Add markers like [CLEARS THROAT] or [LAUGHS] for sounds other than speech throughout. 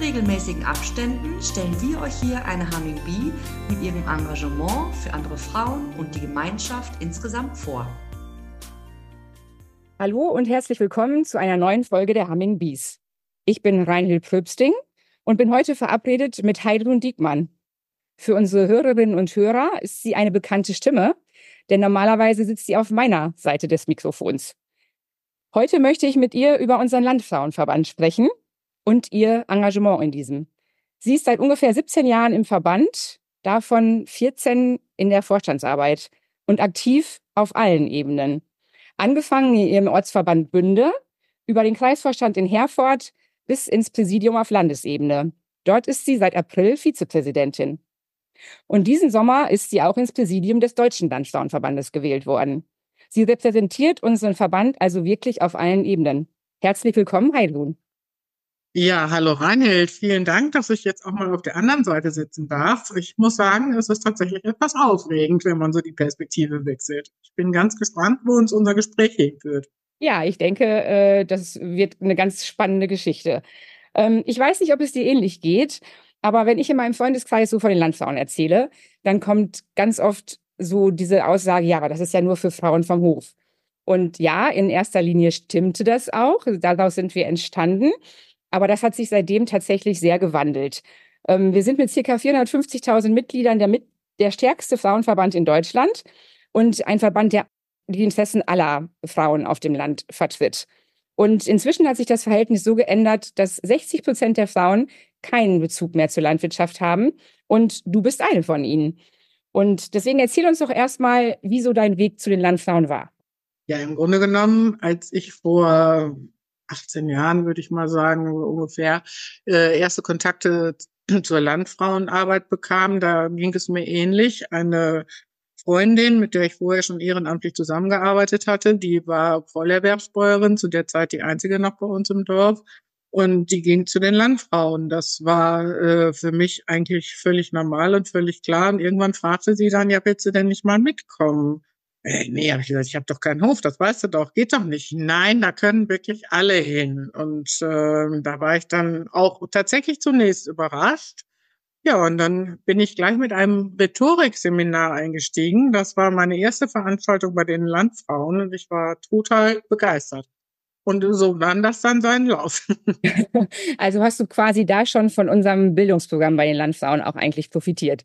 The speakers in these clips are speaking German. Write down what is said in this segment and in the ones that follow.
regelmäßigen Abständen stellen wir euch hier eine Humming Bee mit ihrem Engagement für andere Frauen und die Gemeinschaft insgesamt vor. Hallo und herzlich willkommen zu einer neuen Folge der Humming Bees. Ich bin Reinhild Pröbsting und bin heute verabredet mit Heidrun Diekmann. Für unsere Hörerinnen und Hörer ist sie eine bekannte Stimme, denn normalerweise sitzt sie auf meiner Seite des Mikrofons. Heute möchte ich mit ihr über unseren Landfrauenverband sprechen und ihr Engagement in diesem. Sie ist seit ungefähr 17 Jahren im Verband, davon 14 in der Vorstandsarbeit und aktiv auf allen Ebenen. Angefangen in ihrem Ortsverband Bünde, über den Kreisvorstand in Herford bis ins Präsidium auf Landesebene. Dort ist sie seit April Vizepräsidentin. Und diesen Sommer ist sie auch ins Präsidium des Deutschen Landfrauenverbandes gewählt worden. Sie repräsentiert unseren Verband also wirklich auf allen Ebenen. Herzlich willkommen, Heidrun. Ja, hallo Reinhild. Vielen Dank, dass ich jetzt auch mal auf der anderen Seite sitzen darf. Ich muss sagen, es ist tatsächlich etwas aufregend, wenn man so die Perspektive wechselt. Ich bin ganz gespannt, wo uns unser Gespräch hinführt. Ja, ich denke, äh, das wird eine ganz spannende Geschichte. Ähm, ich weiß nicht, ob es dir ähnlich geht, aber wenn ich in meinem Freundeskreis so von den Landfrauen erzähle, dann kommt ganz oft so diese Aussage, ja, aber das ist ja nur für Frauen vom Hof. Und ja, in erster Linie stimmte das auch. Daraus sind wir entstanden. Aber das hat sich seitdem tatsächlich sehr gewandelt. Ähm, wir sind mit circa 450.000 Mitgliedern der, mit, der stärkste Frauenverband in Deutschland und ein Verband, der die Interessen aller Frauen auf dem Land vertritt. Und inzwischen hat sich das Verhältnis so geändert, dass 60 Prozent der Frauen keinen Bezug mehr zur Landwirtschaft haben. Und du bist eine von ihnen. Und deswegen erzähl uns doch erstmal, wieso dein Weg zu den Landfrauen war. Ja, im Grunde genommen, als ich vor 18 Jahren, würde ich mal sagen, ungefähr, äh, erste Kontakte [CLEARS THROAT] zur Landfrauenarbeit bekam. Da ging es mir ähnlich. Eine Freundin, mit der ich vorher schon ehrenamtlich zusammengearbeitet hatte, die war Vollerwerbsbäuerin, zu der Zeit die einzige noch bei uns im Dorf. Und die ging zu den Landfrauen. Das war äh, für mich eigentlich völlig normal und völlig klar. Und irgendwann fragte sie dann, ja, willst du denn nicht mal mitkommen? Äh, nee, habe ich gesagt, ich habe doch keinen Hof, das weißt du doch, geht doch nicht. Nein, da können wirklich alle hin. Und äh, da war ich dann auch tatsächlich zunächst überrascht. Ja, und dann bin ich gleich mit einem Rhetorikseminar eingestiegen. Das war meine erste Veranstaltung bei den Landfrauen und ich war total begeistert. Und so nahm das dann seinen Lauf. [LAUGHS] also hast du quasi da schon von unserem Bildungsprogramm bei den Landfrauen auch eigentlich profitiert?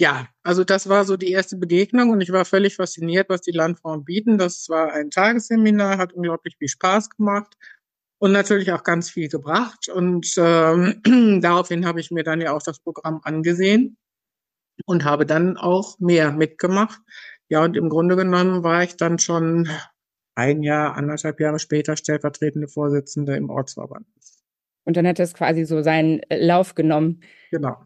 Ja, also das war so die erste Begegnung und ich war völlig fasziniert, was die Landfrauen bieten. Das war ein Tagesseminar, hat unglaublich viel Spaß gemacht und natürlich auch ganz viel gebracht. Und ähm, [CLEARS THROAT] daraufhin habe ich mir dann ja auch das Programm angesehen und habe dann auch mehr mitgemacht. Ja, und im Grunde genommen war ich dann schon ein Jahr, anderthalb Jahre später stellvertretende Vorsitzende im Ortsverband. Und dann hat das quasi so seinen Lauf genommen. Genau.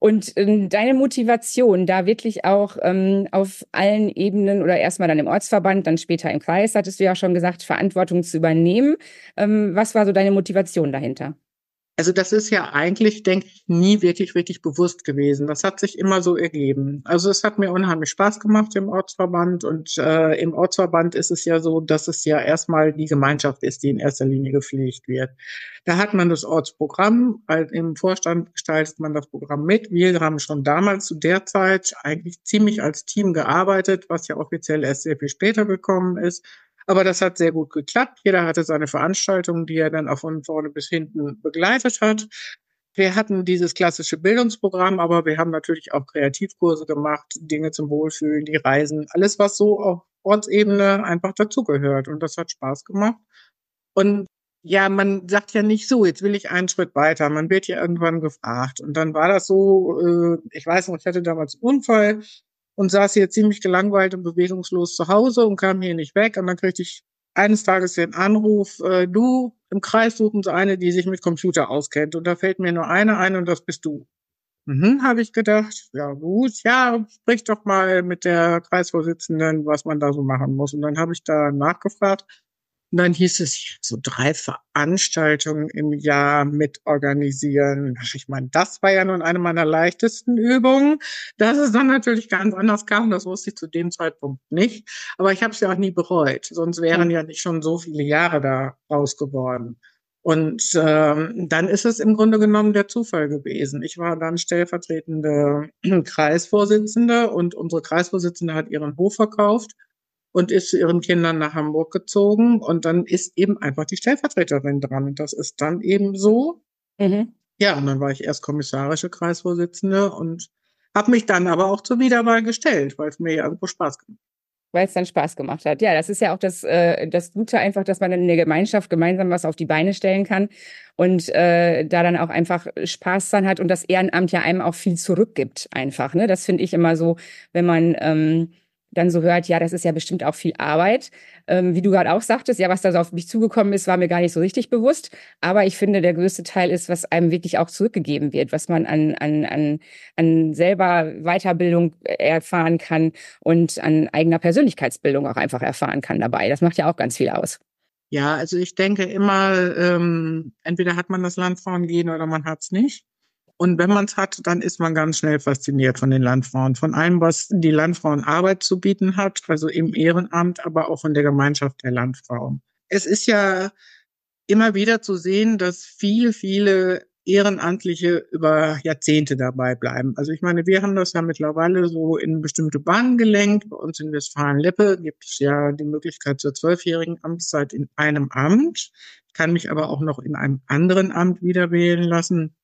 Und ähm, deine Motivation, da wirklich auch ähm, auf allen Ebenen oder erstmal dann im Ortsverband, dann später im Kreis, hattest du ja schon gesagt, Verantwortung zu übernehmen. Ähm, was war so deine Motivation dahinter? Also das ist ja eigentlich, denke ich, nie wirklich, wirklich bewusst gewesen. Das hat sich immer so ergeben. Also es hat mir unheimlich Spaß gemacht im Ortsverband und äh, im Ortsverband ist es ja so, dass es ja erstmal die Gemeinschaft ist, die in erster Linie gepflegt wird. Da hat man das Ortsprogramm, halt im Vorstand gestaltet man das Programm mit. Wir haben schon damals zu der Zeit eigentlich ziemlich als Team gearbeitet, was ja offiziell erst sehr viel später gekommen ist. Aber das hat sehr gut geklappt. Jeder hatte seine Veranstaltung, die er dann auch von vorne bis hinten begleitet hat. Wir hatten dieses klassische Bildungsprogramm, aber wir haben natürlich auch Kreativkurse gemacht, Dinge zum Wohlfühlen, die Reisen, alles, was so auf Ortsebene einfach dazugehört. Und das hat Spaß gemacht. Und ja, man sagt ja nicht so, jetzt will ich einen Schritt weiter. Man wird ja irgendwann gefragt. Und dann war das so, äh, ich weiß noch, ich hatte damals einen Unfall und saß hier ziemlich gelangweilt und bewegungslos zu Hause und kam hier nicht weg. Und dann kriegte ich eines Tages den Anruf, äh, du, im Kreis suchen sie eine, die sich mit Computer auskennt. Und da fällt mir nur eine ein und das bist du. Mhm, habe ich gedacht, ja gut, ja, sprich doch mal mit der Kreisvorsitzenden, was man da so machen muss. Und dann habe ich da nachgefragt. Und dann hieß es, so drei Veranstaltungen im Jahr mit organisieren. Ich meine, das war ja nun eine meiner leichtesten Übungen. Dass es dann natürlich ganz anders kam, das wusste ich zu dem Zeitpunkt nicht. Aber ich habe es ja auch nie bereut. Sonst wären ja nicht schon so viele Jahre da raus geworden. Und ähm, dann ist es im Grunde genommen der Zufall gewesen. Ich war dann stellvertretende [CLEARS THROAT] Kreisvorsitzende und unsere Kreisvorsitzende hat ihren Hof verkauft und ist zu ihren Kindern nach Hamburg gezogen. Und dann ist eben einfach die Stellvertreterin dran. Und das ist dann eben so. Mhm. Ja, und dann war ich erst kommissarische Kreisvorsitzende und habe mich dann aber auch zur Wiederwahl gestellt, weil es mir ja irgendwo Spaß gemacht weil es dann Spaß gemacht hat. Ja, das ist ja auch das, äh, das Gute einfach, dass man in der Gemeinschaft gemeinsam was auf die Beine stellen kann und äh, da dann auch einfach Spaß dran hat und das Ehrenamt ja einem auch viel zurückgibt einfach. Ne? Das finde ich immer so, wenn man ähm, dann so hört, ja, das ist ja bestimmt auch viel Arbeit. Ähm, wie du gerade auch sagtest, ja, was da so auf mich zugekommen ist, war mir gar nicht so richtig bewusst. Aber ich finde, der größte Teil ist, was einem wirklich auch zurückgegeben wird, was man an, an, an, an selber Weiterbildung erfahren kann und an eigener Persönlichkeitsbildung auch einfach erfahren kann dabei. Das macht ja auch ganz viel aus. Ja, also ich denke immer, ähm, entweder hat man das Landfrauengehen oder man hat es nicht. Und wenn man es hat, dann ist man ganz schnell fasziniert von den Landfrauen, von allem, was die Landfrauenarbeit zu bieten hat, also im Ehrenamt, aber auch von der Gemeinschaft der Landfrauen. Es ist ja immer wieder zu sehen, dass viele, viele Ehrenamtliche über Jahrzehnte dabei bleiben. Also ich meine, wir haben das ja mittlerweile so in bestimmte Bahnen gelenkt. Bei uns in Westfalen-Lippe gibt es ja die Möglichkeit zur zwölfjährigen Amtszeit in einem Amt. Ich kann mich aber auch noch in einem anderen Amt wieder wählen lassen.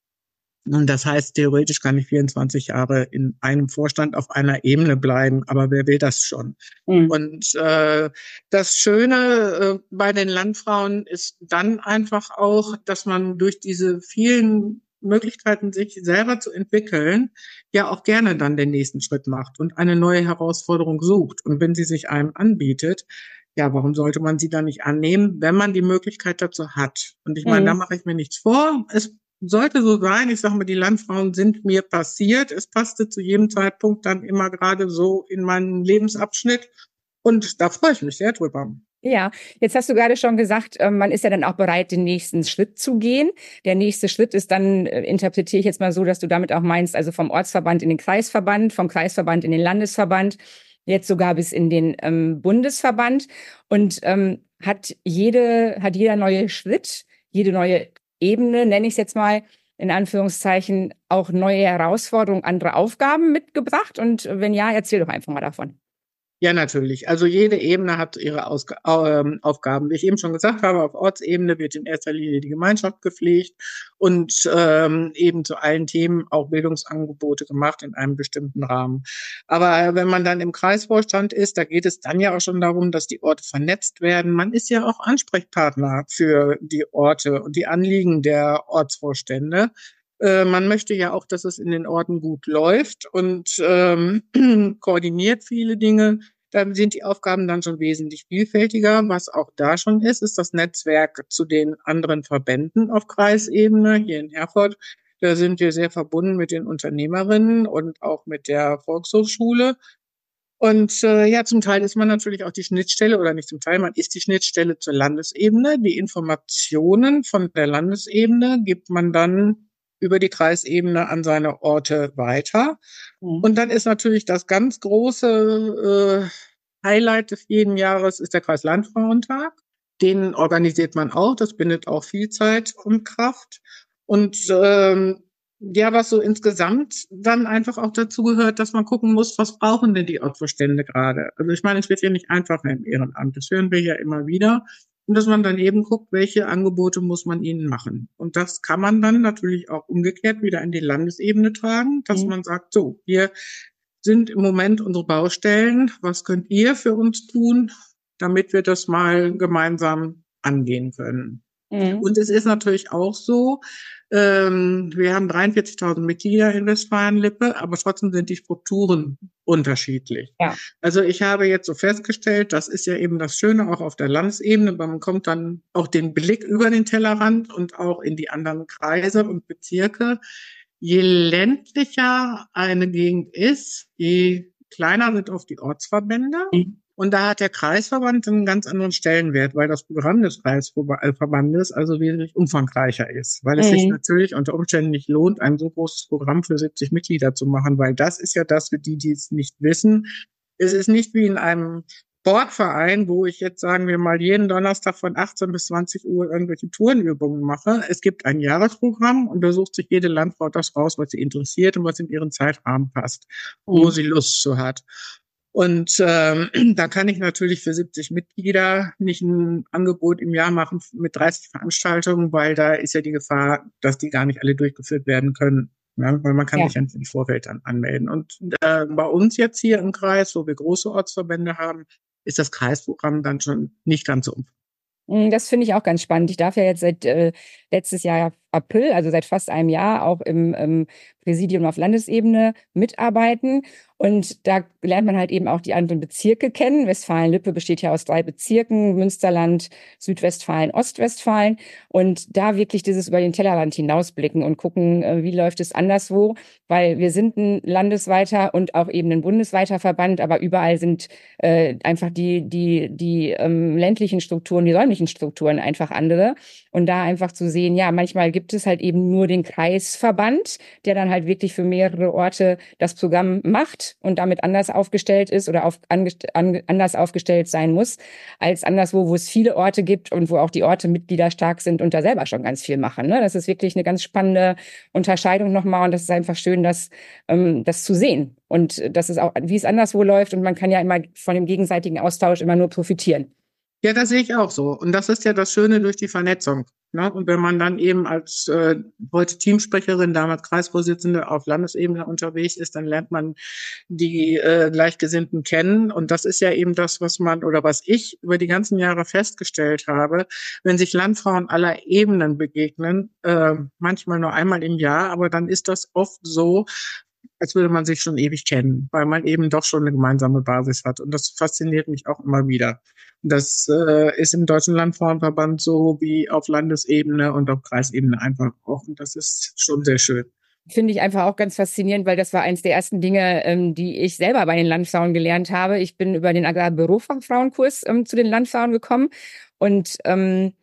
Und das heißt, theoretisch kann ich 24 Jahre in einem Vorstand auf einer Ebene bleiben, aber wer will das schon? Mhm. Und äh, das Schöne äh, bei den Landfrauen ist dann einfach auch, dass man durch diese vielen Möglichkeiten, sich selber zu entwickeln, ja auch gerne dann den nächsten Schritt macht und eine neue Herausforderung sucht. Und wenn sie sich einem anbietet, ja, warum sollte man sie dann nicht annehmen, wenn man die Möglichkeit dazu hat? Und ich meine, mhm. da mache ich mir nichts vor. Es sollte so sein. Ich sage mal, die Landfrauen sind mir passiert. Es passte zu jedem Zeitpunkt dann immer gerade so in meinen Lebensabschnitt. Und da freue ich mich sehr drüber. Ja, jetzt hast du gerade schon gesagt, ähm, man ist ja dann auch bereit, den nächsten Schritt zu gehen. Der nächste Schritt ist dann, äh, interpretiere ich jetzt mal so, dass du damit auch meinst, also vom Ortsverband in den Kreisverband, vom Kreisverband in den Landesverband, jetzt sogar bis in den ähm, Bundesverband. Und ähm, hat jede, hat jeder neue Schritt, jede neue Ebene, nenne ich es jetzt mal, in Anführungszeichen auch neue Herausforderungen, andere Aufgaben mitgebracht? Und wenn ja, erzähl doch einfach mal davon. Ja, natürlich. Also jede Ebene hat ihre Ausg ähm, Aufgaben. Wie ich eben schon gesagt habe, auf Ortsebene wird in erster Linie die Gemeinschaft gepflegt und ähm, eben zu allen Themen auch Bildungsangebote gemacht in einem bestimmten Rahmen. Aber wenn man dann im Kreisvorstand ist, da geht es dann ja auch schon darum, dass die Orte vernetzt werden. Man ist ja auch Ansprechpartner für die Orte und die Anliegen der Ortsvorstände äh, man möchte ja auch, dass es in den Orten gut läuft und ähm, [CLEARS THROAT] koordiniert viele Dinge. Da sind die Aufgaben dann schon wesentlich vielfältiger. Was auch da schon ist, ist das Netzwerk zu den anderen Verbänden auf Kreisebene hier in Herford. Da sind wir sehr verbunden mit den Unternehmerinnen und auch mit der Volkshochschule. Und äh, ja, zum Teil ist man natürlich auch die Schnittstelle oder nicht zum Teil, man ist die Schnittstelle zur Landesebene. Die Informationen von der Landesebene gibt man dann über die Kreisebene an seine Orte weiter. Mhm. Und dann ist natürlich das ganz große äh, Highlight des jeden Jahres ist der Kreislandfrauentag. Den organisiert man auch. Das bindet auch viel Zeit und Kraft. Und ähm, ja, was so insgesamt dann einfach auch dazu gehört, dass man gucken muss, was brauchen denn die Ortsvorstände gerade? Also ich meine, es wird ja nicht einfacher im Ehrenamt. Das hören wir ja immer wieder. Und dass man dann eben guckt, welche Angebote muss man ihnen machen. Und das kann man dann natürlich auch umgekehrt wieder in die Landesebene tragen, dass mhm. man sagt, so, wir sind im Moment unsere Baustellen. Was könnt ihr für uns tun, damit wir das mal gemeinsam angehen können? Mhm. Und es ist natürlich auch so, ähm, wir haben 43.000 Mitglieder in Westfalen-Lippe, aber trotzdem sind die Strukturen unterschiedlich. Ja. Also ich habe jetzt so festgestellt, das ist ja eben das Schöne auch auf der Landesebene, man kommt dann auch den Blick über den Tellerrand und auch in die anderen Kreise und Bezirke. je ländlicher eine Gegend ist, je kleiner sind oft die Ortsverbände. Mhm. Und da hat der Kreisverband einen ganz anderen Stellenwert, weil das Programm des Kreisverbandes also wesentlich umfangreicher ist. Weil es mhm. sich natürlich unter Umständen nicht lohnt, ein so großes Programm für 70 Mitglieder zu machen, weil das ist ja das für die, die es nicht wissen. Es ist nicht wie in einem Sportverein, wo ich jetzt sagen wir mal jeden Donnerstag von 18 bis 20 Uhr irgendwelche Tourenübungen mache. Es gibt ein Jahresprogramm und da sucht sich jede Landfrau das raus, was sie interessiert und was in ihren Zeitrahmen passt, wo mhm. sie Lust zu hat. Und ähm, [CLEARS THROAT] da kann ich natürlich für 70 Mitglieder nicht ein Angebot im Jahr machen mit 30 Veranstaltungen, weil da ist ja die Gefahr, dass die gar nicht alle durchgeführt werden können. Ja, weil man kann ja. sich ja nicht im Vorfeld dann anmelden. Und äh, bei uns jetzt hier im Kreis, wo wir große Ortsverbände haben, ist das Kreisprogramm dann schon nicht ganz so umfangreich. Hm, das finde ich auch ganz spannend. Ich darf ja jetzt seit äh, letztes Jahr April, also seit fast einem Jahr, auch im ähm, Präsidium auf Landesebene mitarbeiten. Und da lernt man halt eben auch die anderen Bezirke kennen. Westfalen-Lippe besteht ja aus drei Bezirken, Münsterland, Südwestfalen, Ostwestfalen. Und da wirklich dieses über den Tellerrand hinausblicken und gucken, äh, wie läuft es anderswo. Weil wir sind ein landesweiter und auch eben ein bundesweiter Verband, aber überall sind äh, einfach die, die, die ähm, ländlichen Strukturen, die räumlichen Strukturen einfach andere. Und da einfach zu sehen, ja, manchmal gibt es halt eben nur den Kreisverband, der dann halt wirklich für mehrere Orte das Programm macht und damit anders aufgestellt ist oder auf, an, an, anders aufgestellt sein muss, als anderswo, wo es viele Orte gibt und wo auch die Orte Mitglieder stark sind und da selber schon ganz viel machen. Ne? Das ist wirklich eine ganz spannende Unterscheidung nochmal und das ist einfach schön, das, ähm, das zu sehen. Und das ist auch, wie es anderswo läuft und man kann ja immer von dem gegenseitigen Austausch immer nur profitieren. Ja, das sehe ich auch so. Und das ist ja das Schöne durch die Vernetzung. Ne? Und wenn man dann eben als äh, heute Teamsprecherin, damals Kreisvorsitzende auf Landesebene unterwegs ist, dann lernt man die äh, Gleichgesinnten kennen. Und das ist ja eben das, was man oder was ich über die ganzen Jahre festgestellt habe. Wenn sich Landfrauen aller Ebenen begegnen, äh, manchmal nur einmal im Jahr, aber dann ist das oft so, als würde man sich schon ewig kennen, weil man eben doch schon eine gemeinsame Basis hat. Und das fasziniert mich auch immer wieder. Das äh, ist im Deutschen Landfrauenverband so wie auf Landesebene und auf Kreisebene einfach auch. Und das ist schon sehr schön. Finde ich einfach auch ganz faszinierend, weil das war eins der ersten Dinge, ähm, die ich selber bei den Landfrauen gelernt habe. Ich bin über den Agrarbürofachfrauenkurs ähm, zu den Landfrauen gekommen und ähm,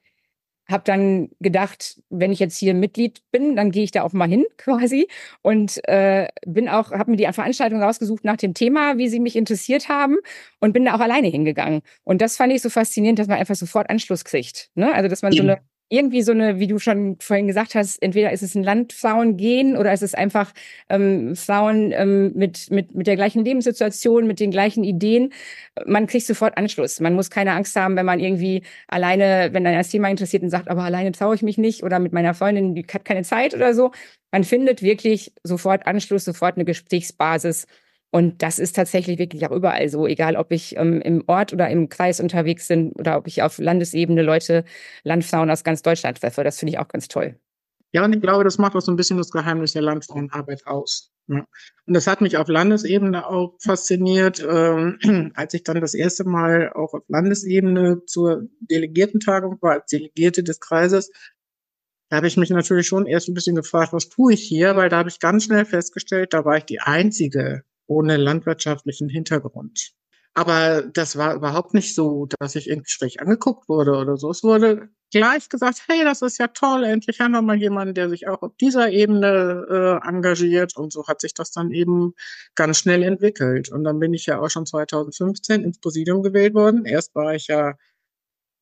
habe dann gedacht, wenn ich jetzt hier Mitglied bin, dann gehe ich da auch mal hin [LAUGHS] quasi. Und äh, bin auch habe mir die Veranstaltung rausgesucht nach dem Thema, wie sie mich interessiert haben und bin da auch alleine hingegangen. Und das fand ich so faszinierend, dass man einfach sofort Anschluss kriegt, ne? Also dass man so eine irgendwie so eine, wie du schon vorhin gesagt hast, entweder ist es ein Landfrauen-Gen oder ist es einfach ähm, Frauen ähm, mit, mit, mit der gleichen Lebenssituation, mit den gleichen Ideen. Man kriegt sofort Anschluss. Man muss keine Angst haben, wenn man irgendwie alleine, wenn ein das Thema interessiert und sagt, aber alleine traue ich mich nicht oder mit meiner Freundin, die hat keine Zeit oder so. Man findet wirklich sofort Anschluss, sofort eine Gesprächsbasis und das ist tatsächlich wirklich auch überall so, egal ob ich ähm, im Ort oder im Kreis unterwegs bin oder ob ich auf Landesebene Leute, Landfrauen aus ganz Deutschland treffe. Das finde ich auch ganz toll. Ja, und ich glaube, das macht auch so ein bisschen das Geheimnis der Landfrauenarbeit aus. Ja. Und das hat mich auf Landesebene auch fasziniert, ähm, [CLEARS THROAT] als ich dann das erste Mal auch auf Landesebene zur Delegiertentagung war, als Delegierte des Kreises. Da habe ich mich natürlich schon erst ein bisschen gefragt, was tue ich hier, weil da habe ich ganz schnell festgestellt, da war ich die einzige ohne landwirtschaftlichen Hintergrund. Aber das war überhaupt nicht so, dass ich irgendwie schräg angeguckt wurde oder so. Es wurde gleich gesagt, hey, das ist ja toll, endlich haben wir mal jemanden, der sich auch auf dieser Ebene äh, engagiert. Und so hat sich das dann eben ganz schnell entwickelt. Und dann bin ich ja auch schon 2015 ins Präsidium gewählt worden. Erst war ich ja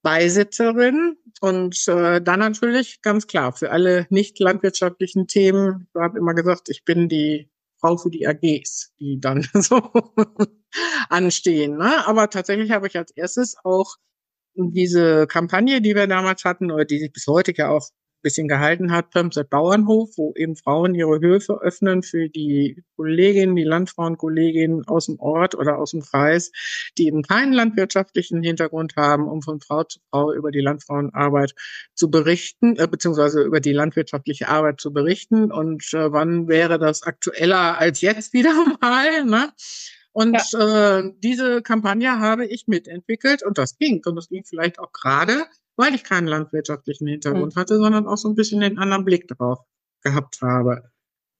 Beisitzerin und äh, dann natürlich ganz klar für alle nicht landwirtschaftlichen Themen. Ich habe immer gesagt, ich bin die Frau für die AGs, die dann [LAUGHS] so anstehen. Ne? Aber tatsächlich habe ich als erstes auch diese Kampagne, die wir damals hatten, oder die sich bis heute ja auch bisschen gehalten hat, Pömset Bauernhof, wo eben Frauen ihre Höfe öffnen für die Kolleginnen, die Landfrauenkolleginnen aus dem Ort oder aus dem Kreis, die eben keinen landwirtschaftlichen Hintergrund haben, um von Frau zu Frau über die Landfrauenarbeit zu berichten, äh, beziehungsweise über die landwirtschaftliche Arbeit zu berichten. Und äh, wann wäre das aktueller als jetzt wieder [LAUGHS] mal? Ne? Und ja. äh, diese Kampagne habe ich mitentwickelt und das ging. Und das ging vielleicht auch gerade weil ich keinen landwirtschaftlichen Hintergrund mhm. hatte, sondern auch so ein bisschen den anderen Blick drauf gehabt habe.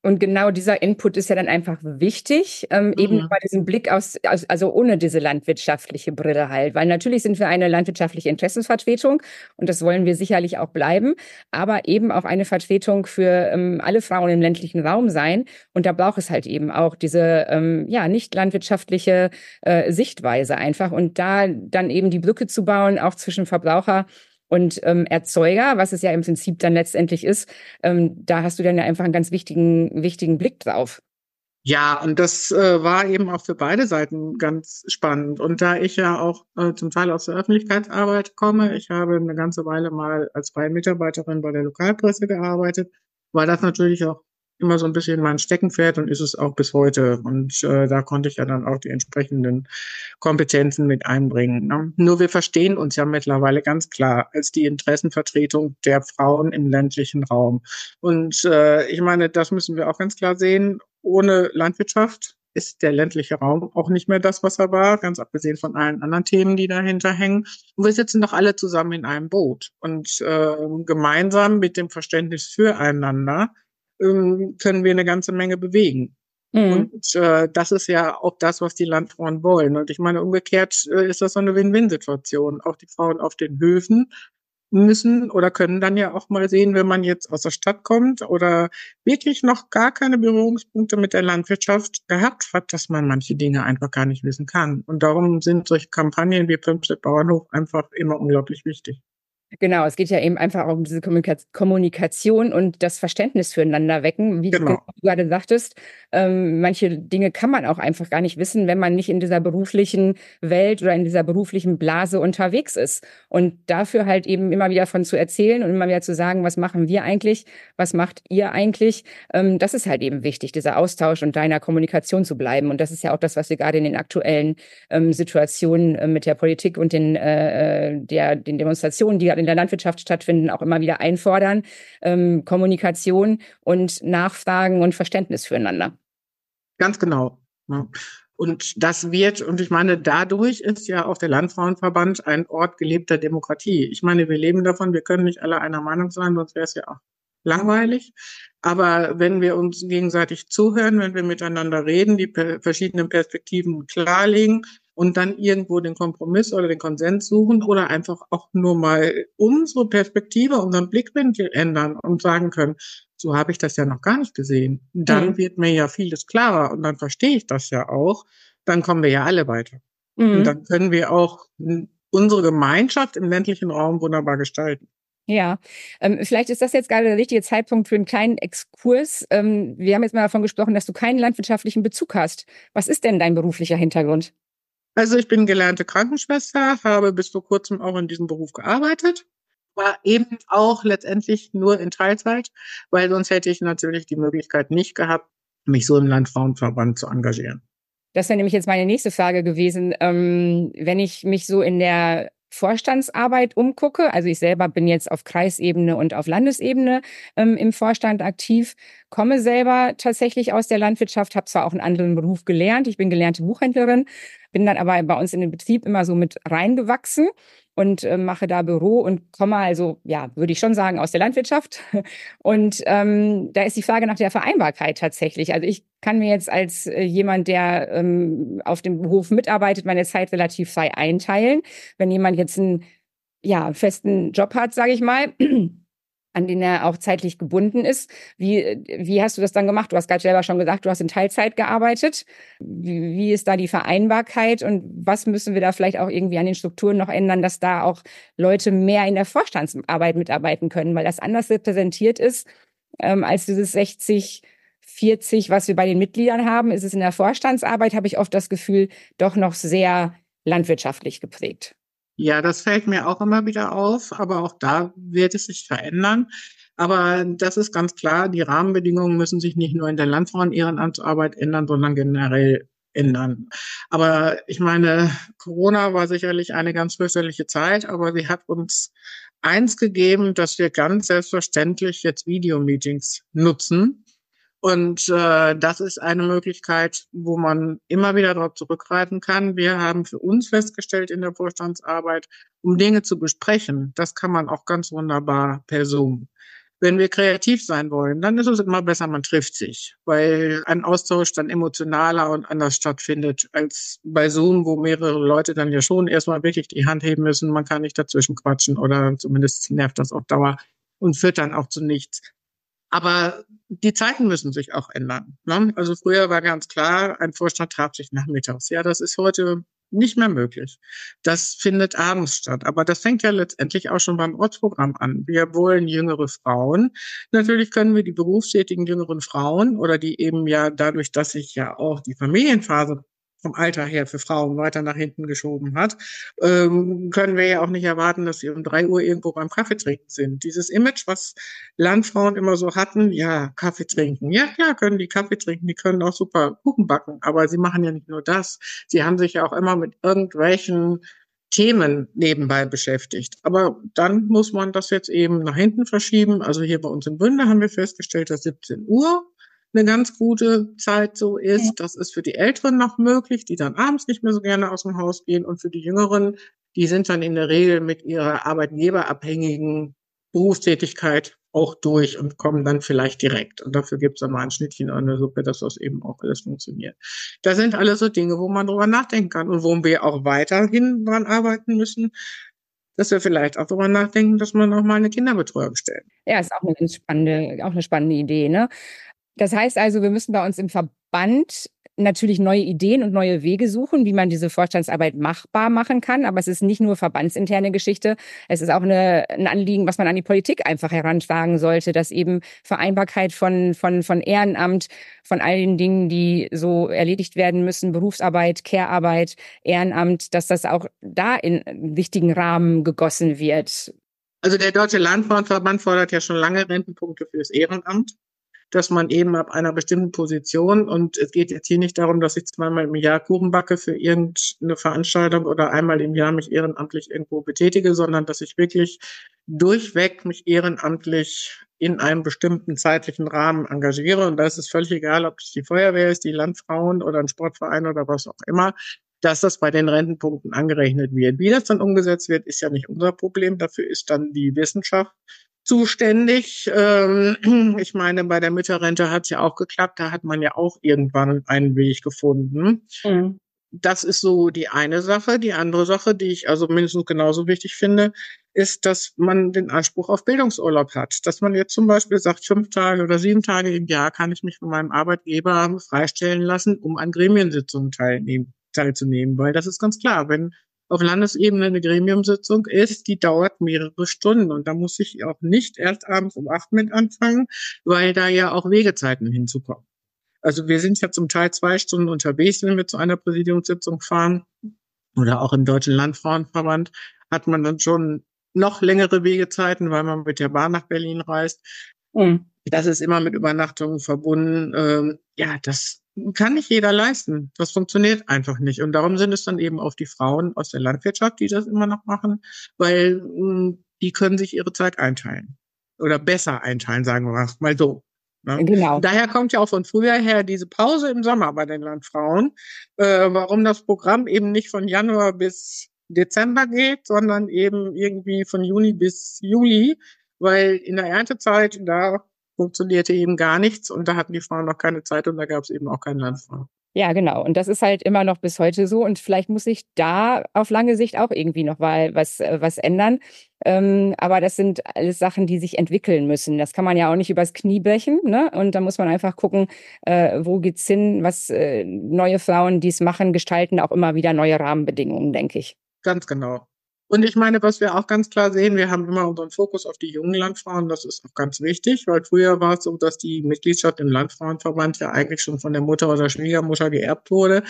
Und genau dieser Input ist ja dann einfach wichtig, ähm, mhm. eben bei diesem Blick aus, aus, also ohne diese landwirtschaftliche Brille halt. Weil natürlich sind wir eine landwirtschaftliche Interessensvertretung und das wollen wir sicherlich auch bleiben, aber eben auch eine Vertretung für ähm, alle Frauen im ländlichen Raum sein. Und da braucht es halt eben auch diese ähm, ja nicht landwirtschaftliche äh, Sichtweise einfach. Und da dann eben die Brücke zu bauen, auch zwischen Verbraucher und ähm, Erzeuger, was es ja im Prinzip dann letztendlich ist, ähm, da hast du dann ja einfach einen ganz wichtigen, wichtigen Blick drauf. Ja, und das äh, war eben auch für beide Seiten ganz spannend. Und da ich ja auch äh, zum Teil aus der Öffentlichkeitsarbeit komme, ich habe eine ganze Weile mal als freie Mitarbeiterin bei der Lokalpresse gearbeitet, war das natürlich auch immer so ein bisschen mein Steckenpferd und ist es auch bis heute. Und äh, da konnte ich ja dann auch die entsprechenden Kompetenzen mit einbringen. Ne? Nur wir verstehen uns ja mittlerweile ganz klar als die Interessenvertretung der Frauen im ländlichen Raum. Und äh, ich meine, das müssen wir auch ganz klar sehen. Ohne Landwirtschaft ist der ländliche Raum auch nicht mehr das, was er war, ganz abgesehen von allen anderen Themen, die dahinter hängen. Und wir sitzen doch alle zusammen in einem Boot und äh, gemeinsam mit dem Verständnis füreinander ähm, können wir eine ganze Menge bewegen. Mhm. Und äh, das ist ja auch das, was die Landfrauen wollen. Und ich meine, umgekehrt äh, ist das so eine Win-Win-Situation. Auch die Frauen auf den Höfen müssen oder können dann ja auch mal sehen, wenn man jetzt aus der Stadt kommt oder wirklich noch gar keine Berührungspunkte mit der Landwirtschaft gehabt hat, dass man manche Dinge einfach gar nicht wissen kann. Und darum sind solche Kampagnen wie Pümpstedt Bauernhof einfach immer unglaublich wichtig. Genau, es geht ja eben einfach um diese Kommunikation und das Verständnis füreinander wecken. Wie genau. du gerade sagtest, ähm, manche Dinge kann man auch einfach gar nicht wissen, wenn man nicht in dieser beruflichen Welt oder in dieser beruflichen Blase unterwegs ist. Und dafür halt eben immer wieder von zu erzählen und immer wieder zu sagen, was machen wir eigentlich, was macht ihr eigentlich, ähm, das ist halt eben wichtig, dieser Austausch und deiner Kommunikation zu bleiben. Und das ist ja auch das, was wir gerade in den aktuellen ähm, Situationen äh, mit der Politik und den, äh, äh der, den Demonstrationen, die gerade in der Landwirtschaft stattfinden, auch immer wieder einfordern. Ähm, Kommunikation und Nachfragen und Verständnis füreinander. Ganz genau. Ja. Und das wird, und ich meine, dadurch ist ja auch der Landfrauenverband ein Ort gelebter Demokratie. Ich meine, wir leben davon, wir können nicht alle einer Meinung sein, sonst wäre es ja auch langweilig. Aber wenn wir uns gegenseitig zuhören, wenn wir miteinander reden, die verschiedenen Perspektiven klarlegen und dann irgendwo den Kompromiss oder den Konsens suchen oder einfach auch nur mal unsere Perspektive, unseren Blickwinkel ändern und sagen können, so habe ich das ja noch gar nicht gesehen. Dann mhm. wird mir ja vieles klarer und dann verstehe ich das ja auch. Dann kommen wir ja alle weiter. Mhm. Und dann können wir auch unsere Gemeinschaft im ländlichen Raum wunderbar gestalten. Ja, ähm, vielleicht ist das jetzt gerade der richtige Zeitpunkt für einen kleinen Exkurs. Ähm, wir haben jetzt mal davon gesprochen, dass du keinen landwirtschaftlichen Bezug hast. Was ist denn dein beruflicher Hintergrund? Also ich bin gelernte Krankenschwester, habe bis vor kurzem auch in diesem Beruf gearbeitet, war eben auch letztendlich nur in Teilzeit, weil sonst hätte ich natürlich die Möglichkeit nicht gehabt, mich so im Landfrauenverband zu engagieren. Das wäre nämlich jetzt meine nächste Frage gewesen. Ähm, wenn ich mich so in der Vorstandsarbeit umgucke, also ich selber bin jetzt auf Kreisebene und auf Landesebene ähm, im Vorstand aktiv, komme selber tatsächlich aus der Landwirtschaft, habe zwar auch einen anderen Beruf gelernt, ich bin gelernte Buchhändlerin, bin dann aber bei uns in den Betrieb immer so mit reingewachsen und äh, mache da Büro und komme also, ja, würde ich schon sagen, aus der Landwirtschaft. [LAUGHS] Und ähm, da ist die Frage nach der Vereinbarkeit tatsächlich. Also ich kann mir jetzt als äh, jemand, der ähm, auf dem Hof mitarbeitet, meine Zeit relativ frei einteilen. Wenn jemand jetzt einen ja, festen Job hat, sage ich mal, [CLEARS THROAT] an den er auch zeitlich gebunden ist. Wie, wie hast du das dann gemacht? Du hast gerade selber schon gesagt, du hast in Teilzeit gearbeitet. Wie, wie ist da die Vereinbarkeit und was müssen wir da vielleicht auch irgendwie an den Strukturen noch ändern, dass da auch Leute mehr in der Vorstandsarbeit mitarbeiten können, weil das anders repräsentiert ist ähm, als dieses 60 40, was wir bei den Mitgliedern haben, ist es in der Vorstandsarbeit, habe ich oft das Gefühl, doch noch sehr landwirtschaftlich geprägt. Ja, das fällt mir auch immer wieder auf, aber auch da wird es sich verändern. Aber das ist ganz klar, die Rahmenbedingungen müssen sich nicht nur in der Landfrauen-Ehrenamtsarbeit ändern, sondern generell ändern. Aber ich meine, Corona war sicherlich eine ganz fürchterliche Zeit, aber sie hat uns eins gegeben, dass wir ganz selbstverständlich jetzt Videomeetings nutzen und äh, das ist eine Möglichkeit, wo man immer wieder darauf zurückgreifen kann. Wir haben für uns festgestellt in der Vorstandsarbeit, um Dinge zu besprechen, das kann man auch ganz wunderbar per Zoom. Wenn wir kreativ sein wollen, dann ist es immer besser, man trifft sich, weil ein Austausch dann emotionaler und anders stattfindet als bei Zoom, wo mehrere Leute dann ja schon erstmal wirklich die Hand heben müssen. Man kann nicht dazwischen quatschen oder zumindest nervt das auf Dauer und führt dann auch zu nichts. Aber die Zeiten müssen sich auch ändern. Ne? Also früher war ganz klar, ein Vorstand traf sich nachmittags. Ja, das ist heute nicht mehr möglich. Das findet abends statt. Aber das fängt ja letztendlich auch schon beim Ortsprogramm an. Wir wollen jüngere Frauen. Natürlich können wir die berufstätigen jüngeren Frauen oder die eben ja dadurch, dass sich ja auch die Familienphase vom Alter her für Frauen weiter nach hinten geschoben hat, ähm, können wir ja auch nicht erwarten, dass sie um drei Uhr irgendwo beim Kaffee trinken sind. Dieses Image, was Landfrauen immer so hatten, ja, Kaffee trinken. Ja, klar, können die Kaffee trinken, die können auch super Kuchen backen, aber sie machen ja nicht nur das. Sie haben sich ja auch immer mit irgendwelchen Themen nebenbei beschäftigt. Aber dann muss man das jetzt eben nach hinten verschieben. Also hier bei uns in Bünde haben wir festgestellt, dass 17 Uhr eine ganz gute Zeit so ist. Ja. Das ist für die Älteren noch möglich, die dann abends nicht mehr so gerne aus dem Haus gehen. Und für die Jüngeren, die sind dann in der Regel mit ihrer arbeitgeberabhängigen Berufstätigkeit auch durch und kommen dann vielleicht direkt. Und dafür gibt es dann mal ein Schnittchen an der Suppe, dass das eben auch alles funktioniert. Das sind alles so Dinge, wo man drüber nachdenken kann und wo wir auch weiterhin dran arbeiten müssen, dass wir vielleicht auch darüber nachdenken, dass man auch mal eine Kinderbetreuung stellt. Ja, ist auch eine ganz spannende, auch eine spannende Idee. Ne? Das heißt also, wir müssen bei uns im Verband natürlich neue Ideen und neue Wege suchen, wie man diese Vorstandsarbeit machbar machen kann. Aber es ist nicht nur verbandsinterne Geschichte. Es ist auch eine, ein Anliegen, was man an die Politik einfach herantragen sollte, dass eben Vereinbarkeit von, von, von Ehrenamt, von all den Dingen, die so erledigt werden müssen, Berufsarbeit, Care-Arbeit, Ehrenamt, dass das auch da in wichtigen Rahmen gegossen wird. Also der Deutsche Landfrauenverband fordert ja schon lange Rentenpunkte fürs Ehrenamt dass man eben ab einer bestimmten Position, und es geht jetzt hier nicht darum, dass ich zweimal im Jahr Kuchen backe für irgendeine Veranstaltung oder einmal im Jahr mich ehrenamtlich irgendwo betätige, sondern dass ich wirklich durchweg mich ehrenamtlich in einem bestimmten zeitlichen Rahmen engagiere. Und da ist es völlig egal, ob es die Feuerwehr ist, die Landfrauen oder ein Sportverein oder was auch immer dass das bei den Rentenpunkten angerechnet wird. Wie das dann umgesetzt wird, ist ja nicht unser Problem. Dafür ist dann die Wissenschaft zuständig. Ähm, [CLEARS THROAT] ich meine, bei der Mütterrente hat es ja auch geklappt. Da hat man ja auch irgendwann einen Weg gefunden. Mhm. Das ist so die eine Sache. Die andere Sache, die ich also mindestens genauso wichtig finde, ist, dass man den Anspruch auf Bildungsurlaub hat. Dass man jetzt zum Beispiel sagt, fünf Tage oder sieben Tage im Jahr kann ich mich von meinem Arbeitgeber freistellen lassen, um an Gremiensitzungen teilnehmen, teilzunehmen. Weil das ist ganz klar, wenn auf Landesebene eine Gremiumsitzung ist, die dauert mehrere Stunden. Und da muss ich auch nicht erst abends um acht mit anfangen, weil da ja auch Wegezeiten hinzukommen. Also wir sind ja zum Teil zwei Stunden unterwegs, wenn wir zu einer Präsidiumssitzung fahren. Oder auch im Deutschen Landfrauenverband hat man dann schon noch längere Wegezeiten, weil man mit der Bahn nach Berlin reist. Mhm. Das ist immer mit Übernachtungen verbunden. Ähm, ja, das kann nicht jeder leisten. Das funktioniert einfach nicht. Und darum sind es dann eben auch die Frauen aus der Landwirtschaft, die das immer noch machen, weil hm, die können sich ihre Zeit einteilen. Oder besser einteilen, sagen wir mal so. Ne? Genau. Daher kommt ja auch von früher her diese Pause im Sommer bei den Landfrauen, äh, warum das Programm eben nicht von Januar bis Dezember geht, sondern eben irgendwie von Juni bis Juli, weil in der Erntezeit, da funktionierte eben gar nichts und da hatten die Frauen noch keine Zeit und da gab es eben auch keine Landfrau. Ja, genau. Und das ist halt immer noch bis heute so. Und vielleicht muss sich da auf lange Sicht auch irgendwie noch mal was, äh, was ändern. Ähm, aber das sind alles Sachen, die sich entwickeln müssen. Das kann man ja auch nicht übers Knie brechen. Ne? Und da muss man einfach gucken, äh, wo geht's hin, was äh, neue Frauen, die es machen, gestalten auch immer wieder neue Rahmenbedingungen, denke ich. Ganz genau. Und ich meine, was wir auch ganz klar sehen, wir haben immer unseren Fokus auf die jungen Landfrauen. Das ist auch ganz wichtig, weil früher war es so, dass die Mitgliedschaft im Landfrauenverband ja eigentlich schon von der Mutter oder Schwiegermutter geerbt wurde.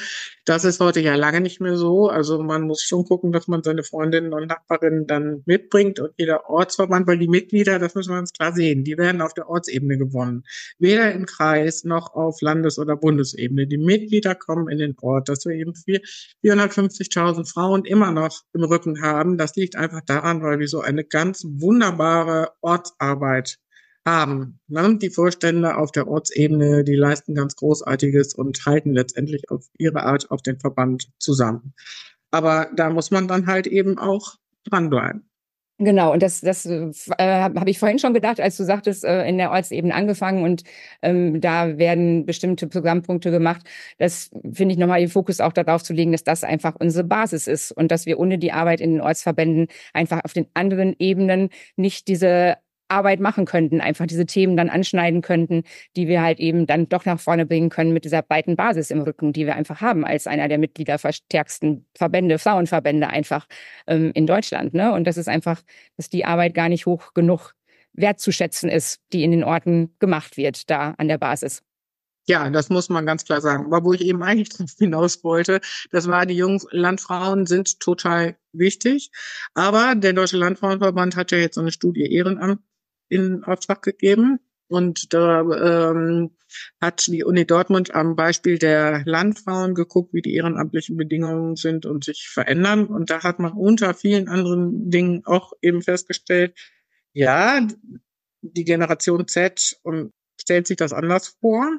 Das ist heute ja lange nicht mehr so. Also man muss schon gucken, dass man seine Freundinnen und Nachbarinnen dann mitbringt und jeder Ortsverband, weil die Mitglieder, das müssen wir ganz klar sehen, die werden auf der Ortsebene gewonnen. Weder im Kreis noch auf Landes- oder Bundesebene. Die Mitglieder kommen in den Ort, dass wir eben 450.000 Frauen immer noch im Rücken haben haben. Das liegt einfach daran, weil wir so eine ganz wunderbare Ortsarbeit haben. Ne? Die Vorstände auf der Ortsebene, die leisten ganz Großartiges und halten letztendlich auf ihre Art auf den Verband zusammen. Aber da muss man dann halt eben auch dranbleiben. Genau, und das, das äh, habe ich vorhin schon gedacht, als du sagtest, äh, in der Ortsebene angefangen und ähm, da werden bestimmte Programmpunkte gemacht. Das finde ich nochmal den Fokus auch darauf zu legen, dass das einfach unsere Basis ist und dass wir ohne die Arbeit in den Ortsverbänden einfach auf den anderen Ebenen nicht diese Arbeit machen könnten, einfach diese Themen dann anschneiden könnten, die wir halt eben dann doch nach vorne bringen können mit dieser breiten Basis im Rücken, die wir einfach haben als einer der mitgliederverstärksten Verbände, Frauenverbände einfach ähm, in Deutschland. Ne? Und das ist einfach, dass die Arbeit gar nicht hoch genug wertzuschätzen ist, die in den Orten gemacht wird, da an der Basis. Ja, das muss man ganz klar sagen. Aber wo ich eben eigentlich [LAUGHS] hinaus wollte, das war, die jungen Landfrauen sind total wichtig. Aber der Deutsche Landfrauenverband hat ja jetzt so eine Studie Ehrenamt in Auftrag gegeben. Und da ähm, hat die Uni Dortmund am Beispiel der Landfrauen geguckt, wie die ehrenamtlichen Bedingungen sind und sich verändern. Und da hat man unter vielen anderen Dingen auch eben festgestellt, ja, die Generation Z und stellt sich das anders vor.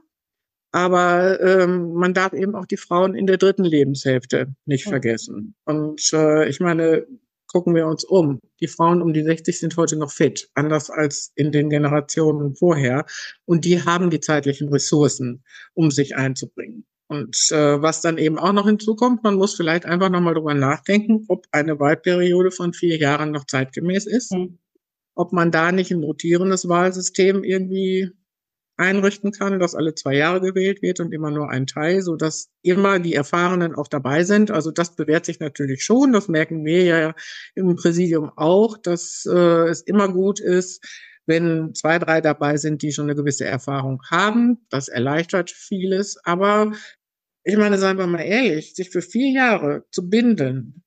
Aber ähm, man darf eben auch die Frauen in der dritten Lebenshälfte nicht vergessen. Und äh, ich meine, gucken wir uns um. Die Frauen um die 60 sind heute noch fit, anders als in den Generationen vorher. Und die haben die zeitlichen Ressourcen, um sich einzubringen. Und äh, was dann eben auch noch hinzukommt, man muss vielleicht einfach nochmal drüber nachdenken, ob eine Wahlperiode von vier Jahren noch zeitgemäß ist. Mhm. Ob man da nicht ein rotierendes Wahlsystem irgendwie einrichten kann, dass alle zwei Jahre gewählt wird und immer nur ein Teil, so dass immer die Erfahrenen auch dabei sind. Also das bewährt sich natürlich schon. Das merken wir ja im Präsidium auch, dass äh, es immer gut ist, wenn zwei, drei dabei sind, die schon eine gewisse Erfahrung haben. Das erleichtert vieles. Aber ich meine, seien wir mal ehrlich, sich für vier Jahre zu binden,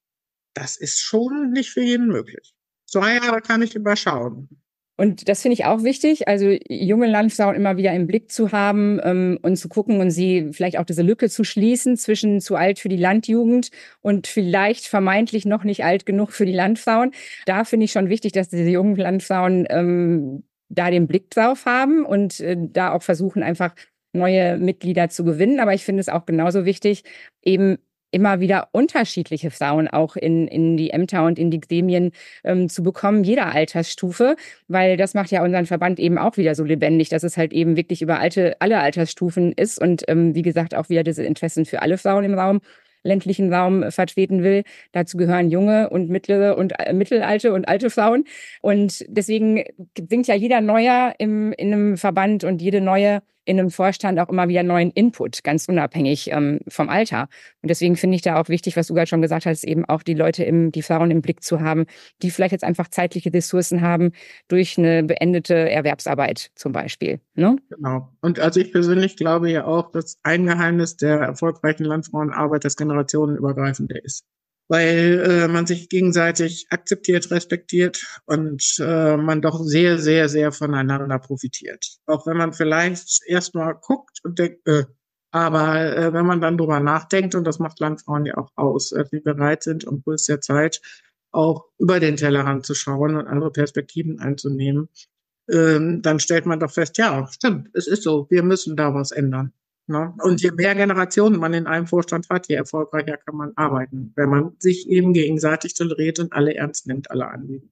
das ist schon nicht für jeden möglich. Zwei Jahre kann ich überschauen. Und das finde ich auch wichtig, also junge Landfrauen immer wieder im Blick zu haben ähm, und zu gucken und sie vielleicht auch diese Lücke zu schließen zwischen zu alt für die Landjugend und vielleicht vermeintlich noch nicht alt genug für die Landfrauen. Da finde ich schon wichtig, dass diese jungen Landfrauen ähm, da den Blick drauf haben und äh, da auch versuchen, einfach neue Mitglieder zu gewinnen. Aber ich finde es auch genauso wichtig, eben immer wieder unterschiedliche Frauen auch in, in die Ämter und in die Gremien ähm, zu bekommen, jeder Altersstufe, weil das macht ja unseren Verband eben auch wieder so lebendig, dass es halt eben wirklich über alte, alle Altersstufen ist und ähm, wie gesagt auch wieder diese Interessen für alle Frauen im Raum ländlichen Raum vertreten will. Dazu gehören junge und mittlere und äh, mittelalte und alte Frauen. Und deswegen bringt ja jeder Neuer im, in einem Verband und jede neue in einem Vorstand auch immer wieder neuen Input, ganz unabhängig ähm, vom Alter. Und deswegen finde ich da auch wichtig, was du gerade schon gesagt hast, eben auch die Leute im, die Frauen im Blick zu haben, die vielleicht jetzt einfach zeitliche Ressourcen haben durch eine beendete Erwerbsarbeit zum Beispiel. Ne? Genau. Und also ich persönlich glaube ja auch, dass ein Geheimnis der erfolgreichen Landfrauenarbeit das generationenübergreifende ist weil äh, man sich gegenseitig akzeptiert, respektiert und äh, man doch sehr, sehr, sehr voneinander profitiert. Auch wenn man vielleicht erstmal guckt und denkt, äh, aber äh, wenn man dann drüber nachdenkt, und das macht Landfrauen ja auch aus, äh, die bereit sind und Puls der Zeit, auch über den Tellerrand zu schauen und andere Perspektiven einzunehmen, ähm, dann stellt man doch fest, ja, stimmt, es ist so, wir müssen da was ändern. Ne? Und je mehr Generationen man in einem Vorstand hat, je erfolgreicher kann man arbeiten, wenn man sich eben gegenseitig toleriert und alle ernst nimmt, alle Anliegen.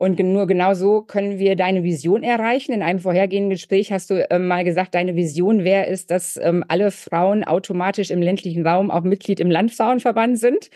Und nur genau so können wir deine Vision erreichen. In einem vorhergehenden Gespräch hast du ähm, mal gesagt, deine Vision wäre es, dass ähm, alle Frauen automatisch im ländlichen Raum auch Mitglied im Landfrauenverband sind.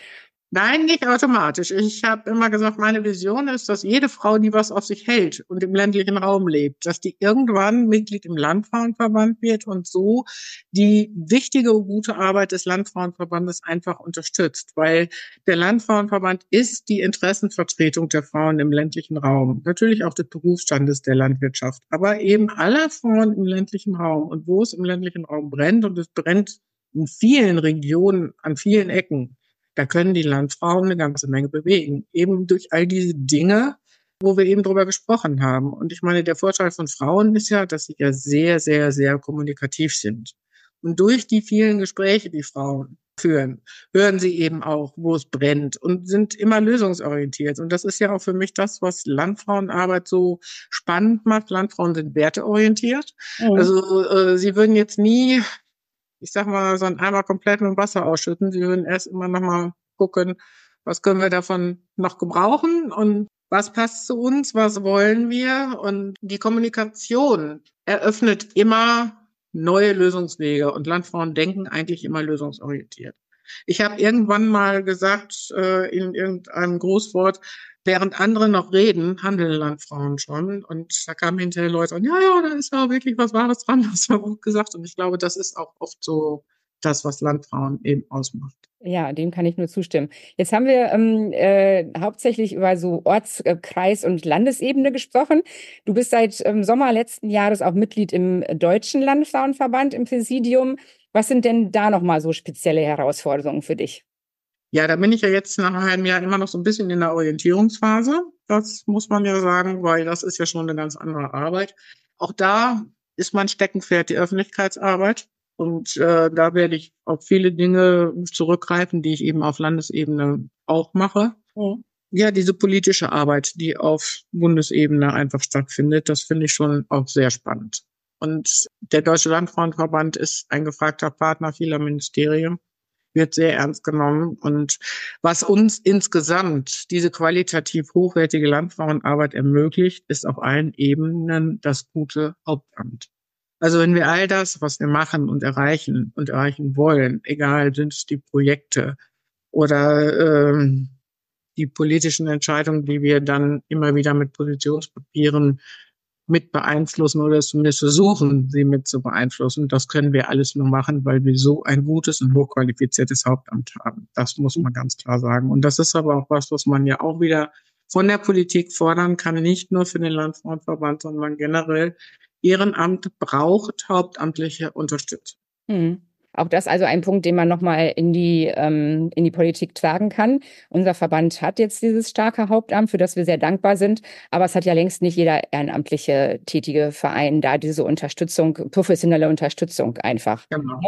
Nein, nicht automatisch. Ich habe immer gesagt, meine Vision ist, dass jede Frau, die was auf sich hält und im ländlichen Raum lebt, dass die irgendwann Mitglied im Landfrauenverband wird und so die wichtige und gute Arbeit des Landfrauenverbandes einfach unterstützt. Weil der Landfrauenverband ist die Interessenvertretung der Frauen im ländlichen Raum. Natürlich auch des Berufsstandes der Landwirtschaft, aber eben aller Frauen im ländlichen Raum. Und wo es im ländlichen Raum brennt, und es brennt in vielen Regionen, an vielen Ecken, da können die Landfrauen eine ganze Menge bewegen. Eben durch all diese Dinge, wo wir eben drüber gesprochen haben. Und ich meine, der Vorteil von Frauen ist ja, dass sie ja sehr, sehr, sehr kommunikativ sind. Und durch die vielen Gespräche, die Frauen führen, hören sie eben auch, wo es brennt und sind immer lösungsorientiert. Und das ist ja auch für mich das, was Landfrauenarbeit so spannend macht. Landfrauen sind werteorientiert. Mhm. Also äh, sie würden jetzt nie ich sag mal, so ein Eimer komplett mit Wasser ausschütten. Sie würden erst immer noch mal gucken, was können wir davon noch gebrauchen und was passt zu uns, was wollen wir. Und die Kommunikation eröffnet immer neue Lösungswege und Landfrauen denken eigentlich immer lösungsorientiert. Ich habe irgendwann mal gesagt äh, in irgendeinem Großwort, während andere noch reden, handeln Landfrauen schon. Und da kamen hinterher Leute und ja, ja, da ist ja wirklich was Wahres dran, was war gut gesagt. Und ich glaube, das ist auch oft so das, was Landfrauen eben ausmacht. Ja, dem kann ich nur zustimmen. Jetzt haben wir ähm, äh, hauptsächlich über so Orts-, äh, und Landesebene gesprochen. Du bist seit ähm, Sommer letzten Jahres auch Mitglied im Deutschen Landfrauenverband im Präsidium. Was sind denn da nochmal so spezielle Herausforderungen für dich? Ja, da bin ich ja jetzt nach einem halben Jahr immer noch so ein bisschen in der Orientierungsphase. Das muss man ja sagen, weil das ist ja schon eine ganz andere Arbeit. Auch da ist mein Steckenpferd die Öffentlichkeitsarbeit. Und äh, da werde ich auf viele Dinge zurückgreifen, die ich eben auf Landesebene auch mache. Mhm. Ja, diese politische Arbeit, die auf Bundesebene einfach stattfindet, das finde ich schon auch sehr spannend. Und der Deutsche Landfrauenverband ist ein gefragter Partner vieler Ministerien, wird sehr ernst genommen. Und was uns insgesamt diese qualitativ hochwertige Landfrauenarbeit ermöglicht, ist auf allen Ebenen das gute Hauptamt. Also wenn wir all das, was wir machen und erreichen und erreichen wollen, egal sind es die Projekte oder ähm, die politischen Entscheidungen, die wir dann immer wieder mit Positionspapieren mit beeinflussen oder zumindest versuchen, sie mit zu beeinflussen. Das können wir alles nur machen, weil wir so ein gutes und hochqualifiziertes Hauptamt haben. Das muss man ganz klar sagen. Und das ist aber auch was, was man ja auch wieder von der Politik fordern kann, nicht nur für den Landfrauenverband, sondern generell Ehrenamt braucht hauptamtliche Unterstützung. Hm. Auch das also ein Punkt, den man nochmal in die, ähm, in die Politik tragen kann. Unser Verband hat jetzt dieses starke Hauptamt, für das wir sehr dankbar sind. Aber es hat ja längst nicht jeder ehrenamtliche tätige Verein da diese Unterstützung, professionelle Unterstützung einfach. Genau.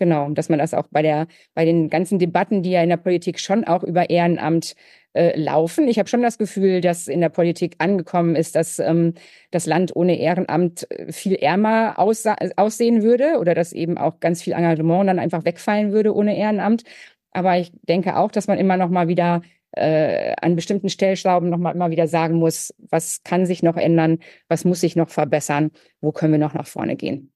Genau, dass man das auch bei der, bei den ganzen Debatten, die ja in der Politik schon auch über Ehrenamt äh, laufen. Ich habe schon das Gefühl, dass in der Politik angekommen ist, dass ähm, das Land ohne Ehrenamt äh, viel ärmer aussehen würde oder dass eben auch ganz viel Engagement dann einfach wegfallen würde ohne Ehrenamt. Aber ich denke auch, dass man immer noch mal wieder äh, an bestimmten Stellschrauben noch mal immer wieder sagen muss, was kann sich noch ändern, was muss sich noch verbessern, wo können wir noch nach vorne gehen.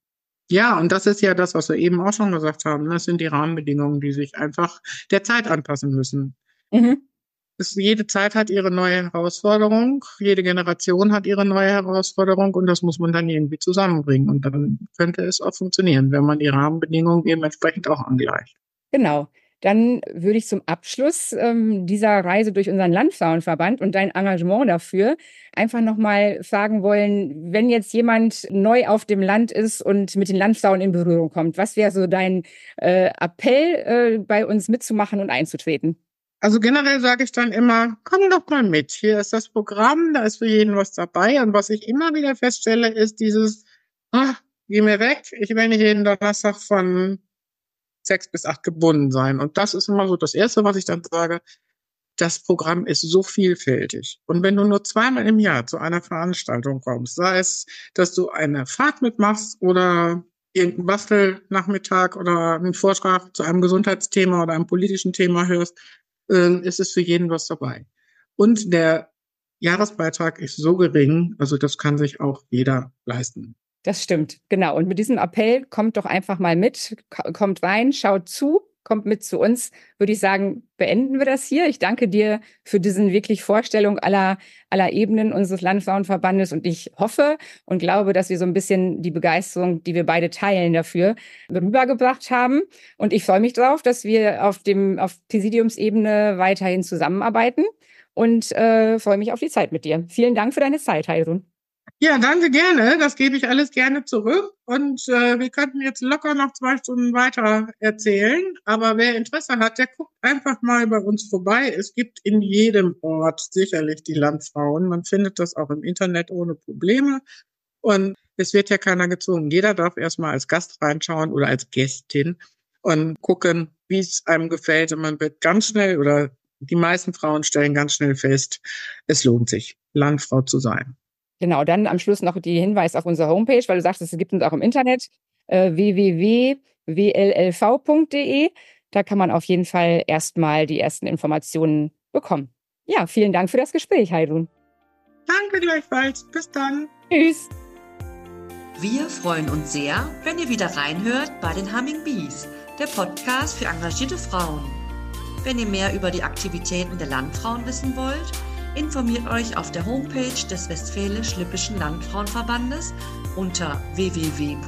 Ja, und das ist ja das, was wir eben auch schon gesagt haben. Das sind die Rahmenbedingungen, die sich einfach der Zeit anpassen müssen. Mhm. Es, jede Zeit hat ihre neue Herausforderung, jede Generation hat ihre neue Herausforderung und das muss man dann irgendwie zusammenbringen. Und dann könnte es auch funktionieren, wenn man die Rahmenbedingungen eben entsprechend auch angleicht. Genau. Dann würde ich zum Abschluss ähm, dieser Reise durch unseren Landfrauenverband und dein Engagement dafür einfach nochmal fragen wollen, wenn jetzt jemand neu auf dem Land ist und mit den Landfrauen in Berührung kommt, was wäre so dein äh, Appell, äh, bei uns mitzumachen und einzutreten? Also generell sage ich dann immer, komm doch mal mit. Hier ist das Programm, da ist für jeden was dabei. Und was ich immer wieder feststelle, ist dieses, ah, geh mir weg, ich nicht jeden Donnerstag von sechs bis acht gebunden sein. Und das ist immer so das Erste, was ich dann sage. Das Programm ist so vielfältig. Und wenn du nur zweimal im Jahr zu einer Veranstaltung kommst, sei es, dass du eine Fahrt mitmachst oder irgendeinen Bastelnachmittag oder einen Vortrag zu einem Gesundheitsthema oder einem politischen Thema hörst, äh, ist es für jeden was dabei. Und der Jahresbeitrag ist so gering, also das kann sich auch jeder leisten. Das stimmt, genau. Und mit diesem Appell kommt doch einfach mal mit, kommt rein, schaut zu, kommt mit zu uns, würde ich sagen, beenden wir das hier. Ich danke dir für diesen wirklich Vorstellung aller, aller Ebenen unseres Landfrauenverbandes und ich hoffe und glaube, dass wir so ein bisschen die Begeisterung, die wir beide teilen dafür, rübergebracht haben. Und ich freue mich darauf, dass wir auf dem, auf Präsidiumsebene weiterhin zusammenarbeiten und äh, freue mich auf die Zeit mit dir. Vielen Dank für deine Zeit, Heidrun. Ja, danke gerne. Das gebe ich alles gerne zurück. Und äh, wir könnten jetzt locker noch zwei Stunden weiter erzählen. Aber wer Interesse hat, der guckt einfach mal bei uns vorbei. Es gibt in jedem Ort sicherlich die Landfrauen. Man findet das auch im Internet ohne Probleme. Und es wird ja keiner gezwungen. Jeder darf erstmal als Gast reinschauen oder als Gästin und gucken, wie es einem gefällt. Und man wird ganz schnell oder die meisten Frauen stellen ganz schnell fest, es lohnt sich, Landfrau zu sein. Genau, dann am Schluss noch die Hinweis auf unsere Homepage, weil du sagst, es gibt uns auch im Internet äh, www.wllv.de. Da kann man auf jeden Fall erstmal die ersten Informationen bekommen. Ja, vielen Dank für das Gespräch, Heidun. Danke gleichfalls. Bis dann. Tschüss. Wir freuen uns sehr, wenn ihr wieder reinhört bei den Humming Bees, der Podcast für engagierte Frauen. Wenn ihr mehr über die Aktivitäten der Landfrauen wissen wollt, informiert euch auf der Homepage des Westfälisch-Lippischen Landfrauenverbandes unter www.wllv.de.